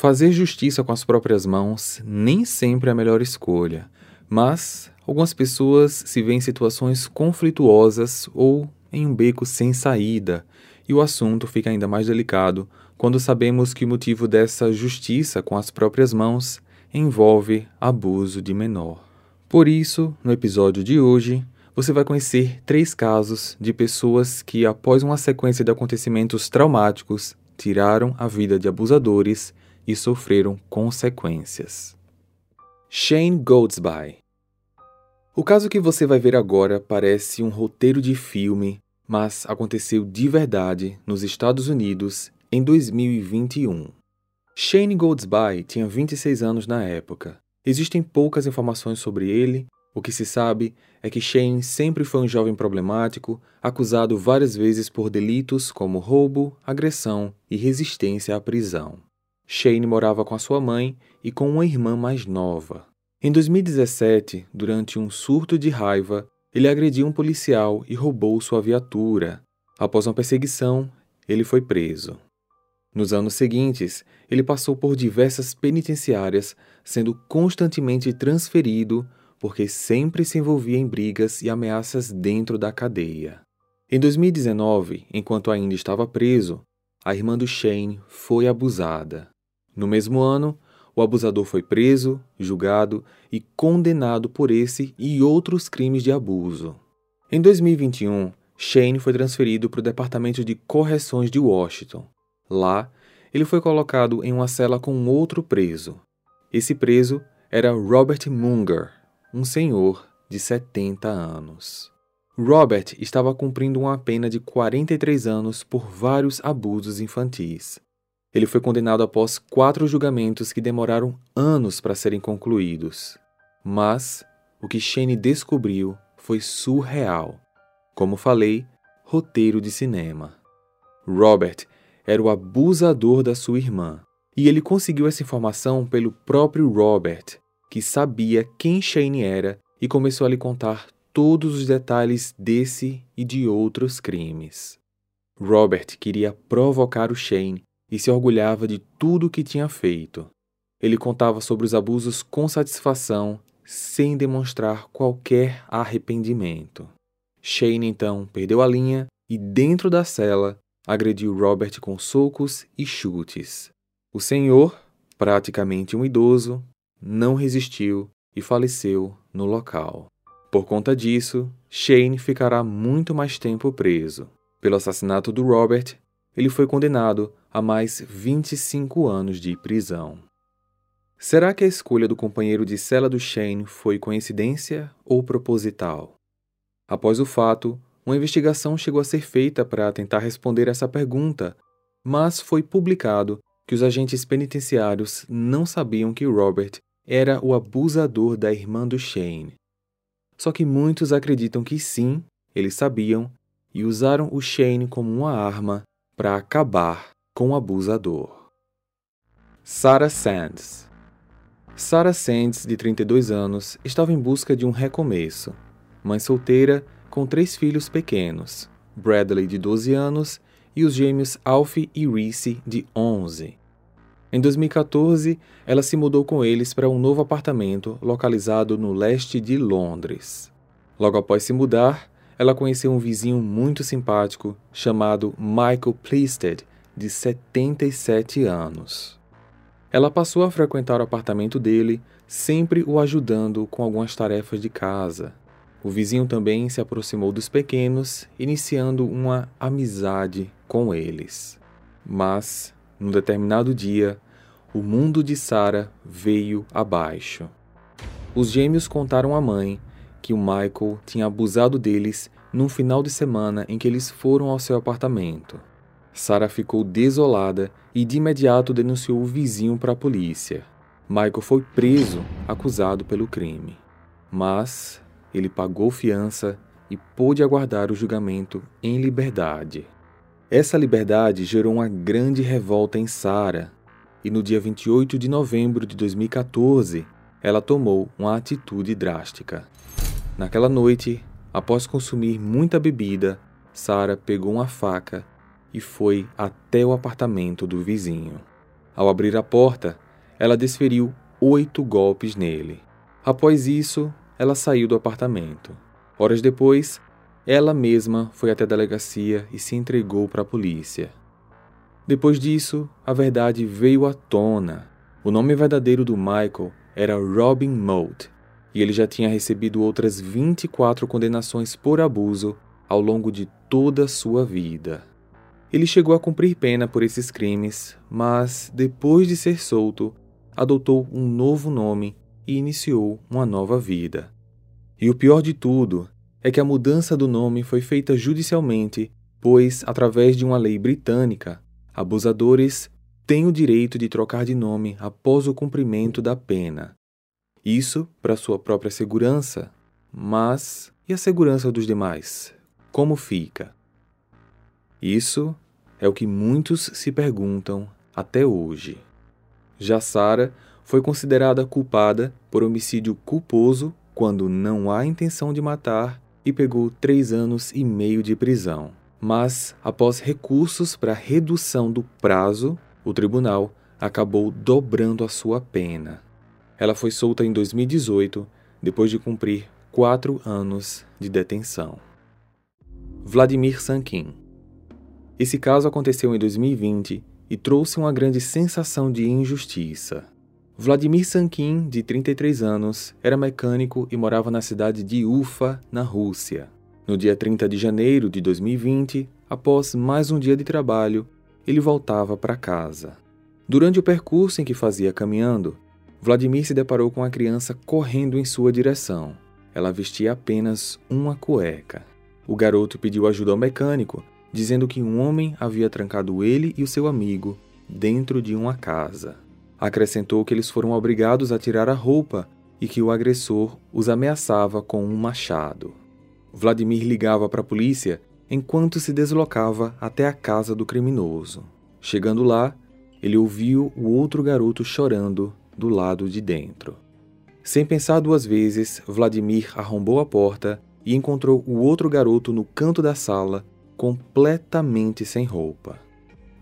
Fazer justiça com as próprias mãos nem sempre é a melhor escolha, mas algumas pessoas se veem em situações conflituosas ou em um beco sem saída, e o assunto fica ainda mais delicado quando sabemos que o motivo dessa justiça com as próprias mãos envolve abuso de menor. Por isso, no episódio de hoje, você vai conhecer três casos de pessoas que, após uma sequência de acontecimentos traumáticos, tiraram a vida de abusadores e sofreram consequências. Shane Goldsby O caso que você vai ver agora parece um roteiro de filme, mas aconteceu de verdade nos Estados Unidos em 2021. Shane Goldsby tinha 26 anos na época. Existem poucas informações sobre ele. O que se sabe é que Shane sempre foi um jovem problemático, acusado várias vezes por delitos como roubo, agressão e resistência à prisão. Shane morava com a sua mãe e com uma irmã mais nova. Em 2017, durante um surto de raiva, ele agrediu um policial e roubou sua viatura. Após uma perseguição, ele foi preso. Nos anos seguintes, ele passou por diversas penitenciárias, sendo constantemente transferido porque sempre se envolvia em brigas e ameaças dentro da cadeia. Em 2019, enquanto ainda estava preso, a irmã do Shane foi abusada. No mesmo ano, o abusador foi preso, julgado e condenado por esse e outros crimes de abuso. Em 2021, Shane foi transferido para o Departamento de Correções de Washington. Lá, ele foi colocado em uma cela com outro preso. Esse preso era Robert Munger, um senhor de 70 anos. Robert estava cumprindo uma pena de 43 anos por vários abusos infantis. Ele foi condenado após quatro julgamentos que demoraram anos para serem concluídos. Mas o que Shane descobriu foi surreal. Como falei, roteiro de cinema. Robert era o abusador da sua irmã, e ele conseguiu essa informação pelo próprio Robert, que sabia quem Shane era e começou a lhe contar todos os detalhes desse e de outros crimes. Robert queria provocar o Shane e se orgulhava de tudo o que tinha feito. Ele contava sobre os abusos com satisfação, sem demonstrar qualquer arrependimento. Shane então perdeu a linha e, dentro da cela, agrediu Robert com socos e chutes. O senhor, praticamente um idoso, não resistiu e faleceu no local. Por conta disso, Shane ficará muito mais tempo preso. Pelo assassinato do Robert, ele foi condenado a mais 25 anos de prisão. Será que a escolha do companheiro de cela do Shane foi coincidência ou proposital? Após o fato, uma investigação chegou a ser feita para tentar responder essa pergunta, mas foi publicado que os agentes penitenciários não sabiam que Robert era o abusador da irmã do Shane. Só que muitos acreditam que sim, eles sabiam e usaram o Shane como uma arma para acabar com o abusador. Sarah Sands Sarah Sands, de 32 anos, estava em busca de um recomeço. Mãe solteira, com três filhos pequenos, Bradley, de 12 anos, e os gêmeos Alfie e Reese, de 11. Em 2014, ela se mudou com eles para um novo apartamento localizado no leste de Londres. Logo após se mudar, ela conheceu um vizinho muito simpático chamado Michael Pleasted, de 77 anos. Ela passou a frequentar o apartamento dele, sempre o ajudando com algumas tarefas de casa. O vizinho também se aproximou dos pequenos, iniciando uma amizade com eles. Mas, num determinado dia, o mundo de Sara veio abaixo. Os gêmeos contaram à mãe que o Michael tinha abusado deles num final de semana em que eles foram ao seu apartamento. Sara ficou desolada e de imediato denunciou o vizinho para a polícia. Michael foi preso, acusado pelo crime. Mas ele pagou fiança e pôde aguardar o julgamento em liberdade. Essa liberdade gerou uma grande revolta em Sara, e no dia 28 de novembro de 2014, ela tomou uma atitude drástica. Naquela noite, após consumir muita bebida, Sara pegou uma faca e foi até o apartamento do vizinho. Ao abrir a porta, ela desferiu oito golpes nele. Após isso, ela saiu do apartamento. Horas depois, ela mesma foi até a delegacia e se entregou para a polícia. Depois disso, a verdade veio à tona. O nome verdadeiro do Michael era Robin Moat, e ele já tinha recebido outras 24 condenações por abuso ao longo de toda a sua vida. Ele chegou a cumprir pena por esses crimes, mas depois de ser solto, adotou um novo nome e iniciou uma nova vida. E o pior de tudo é que a mudança do nome foi feita judicialmente, pois, através de uma lei britânica, abusadores têm o direito de trocar de nome após o cumprimento da pena. Isso para sua própria segurança, mas e a segurança dos demais? Como fica? Isso é o que muitos se perguntam até hoje. Já Sara foi considerada culpada por homicídio culposo quando não há intenção de matar e pegou três anos e meio de prisão. Mas, após recursos para redução do prazo, o tribunal acabou dobrando a sua pena. Ela foi solta em 2018, depois de cumprir quatro anos de detenção. Vladimir Sankin Esse caso aconteceu em 2020 e trouxe uma grande sensação de injustiça. Vladimir Sankin, de 33 anos, era mecânico e morava na cidade de Ufa, na Rússia. No dia 30 de janeiro de 2020, após mais um dia de trabalho, ele voltava para casa. Durante o percurso em que fazia caminhando, Vladimir se deparou com a criança correndo em sua direção. Ela vestia apenas uma cueca. O garoto pediu ajuda ao mecânico, dizendo que um homem havia trancado ele e o seu amigo dentro de uma casa. Acrescentou que eles foram obrigados a tirar a roupa e que o agressor os ameaçava com um machado. Vladimir ligava para a polícia enquanto se deslocava até a casa do criminoso. Chegando lá, ele ouviu o outro garoto chorando do lado de dentro. Sem pensar duas vezes, Vladimir arrombou a porta e encontrou o outro garoto no canto da sala, completamente sem roupa.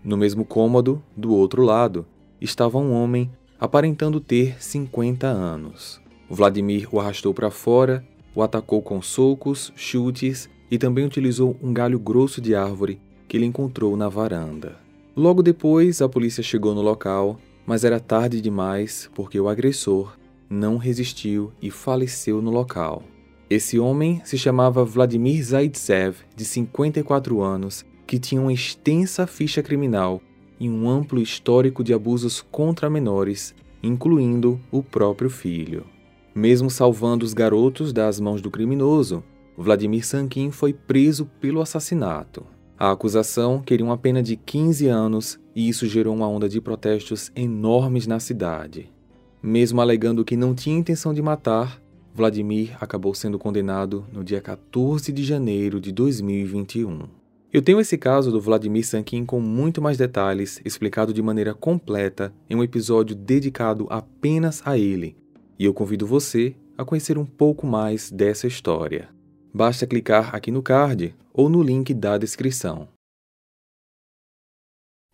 No mesmo cômodo, do outro lado, estava um homem aparentando ter 50 anos. Vladimir o arrastou para fora, o atacou com socos, chutes e também utilizou um galho grosso de árvore que ele encontrou na varanda. Logo depois, a polícia chegou no local, mas era tarde demais porque o agressor não resistiu e faleceu no local. Esse homem se chamava Vladimir Zaitsev, de 54 anos, que tinha uma extensa ficha criminal e um amplo histórico de abusos contra menores, incluindo o próprio filho. Mesmo salvando os garotos das mãos do criminoso, Vladimir Sankin foi preso pelo assassinato. A acusação queria uma pena de 15 anos e isso gerou uma onda de protestos enormes na cidade. Mesmo alegando que não tinha intenção de matar, Vladimir acabou sendo condenado no dia 14 de janeiro de 2021. Eu tenho esse caso do Vladimir Sankin com muito mais detalhes, explicado de maneira completa em um episódio dedicado apenas a ele, e eu convido você a conhecer um pouco mais dessa história. Basta clicar aqui no card ou no link da descrição.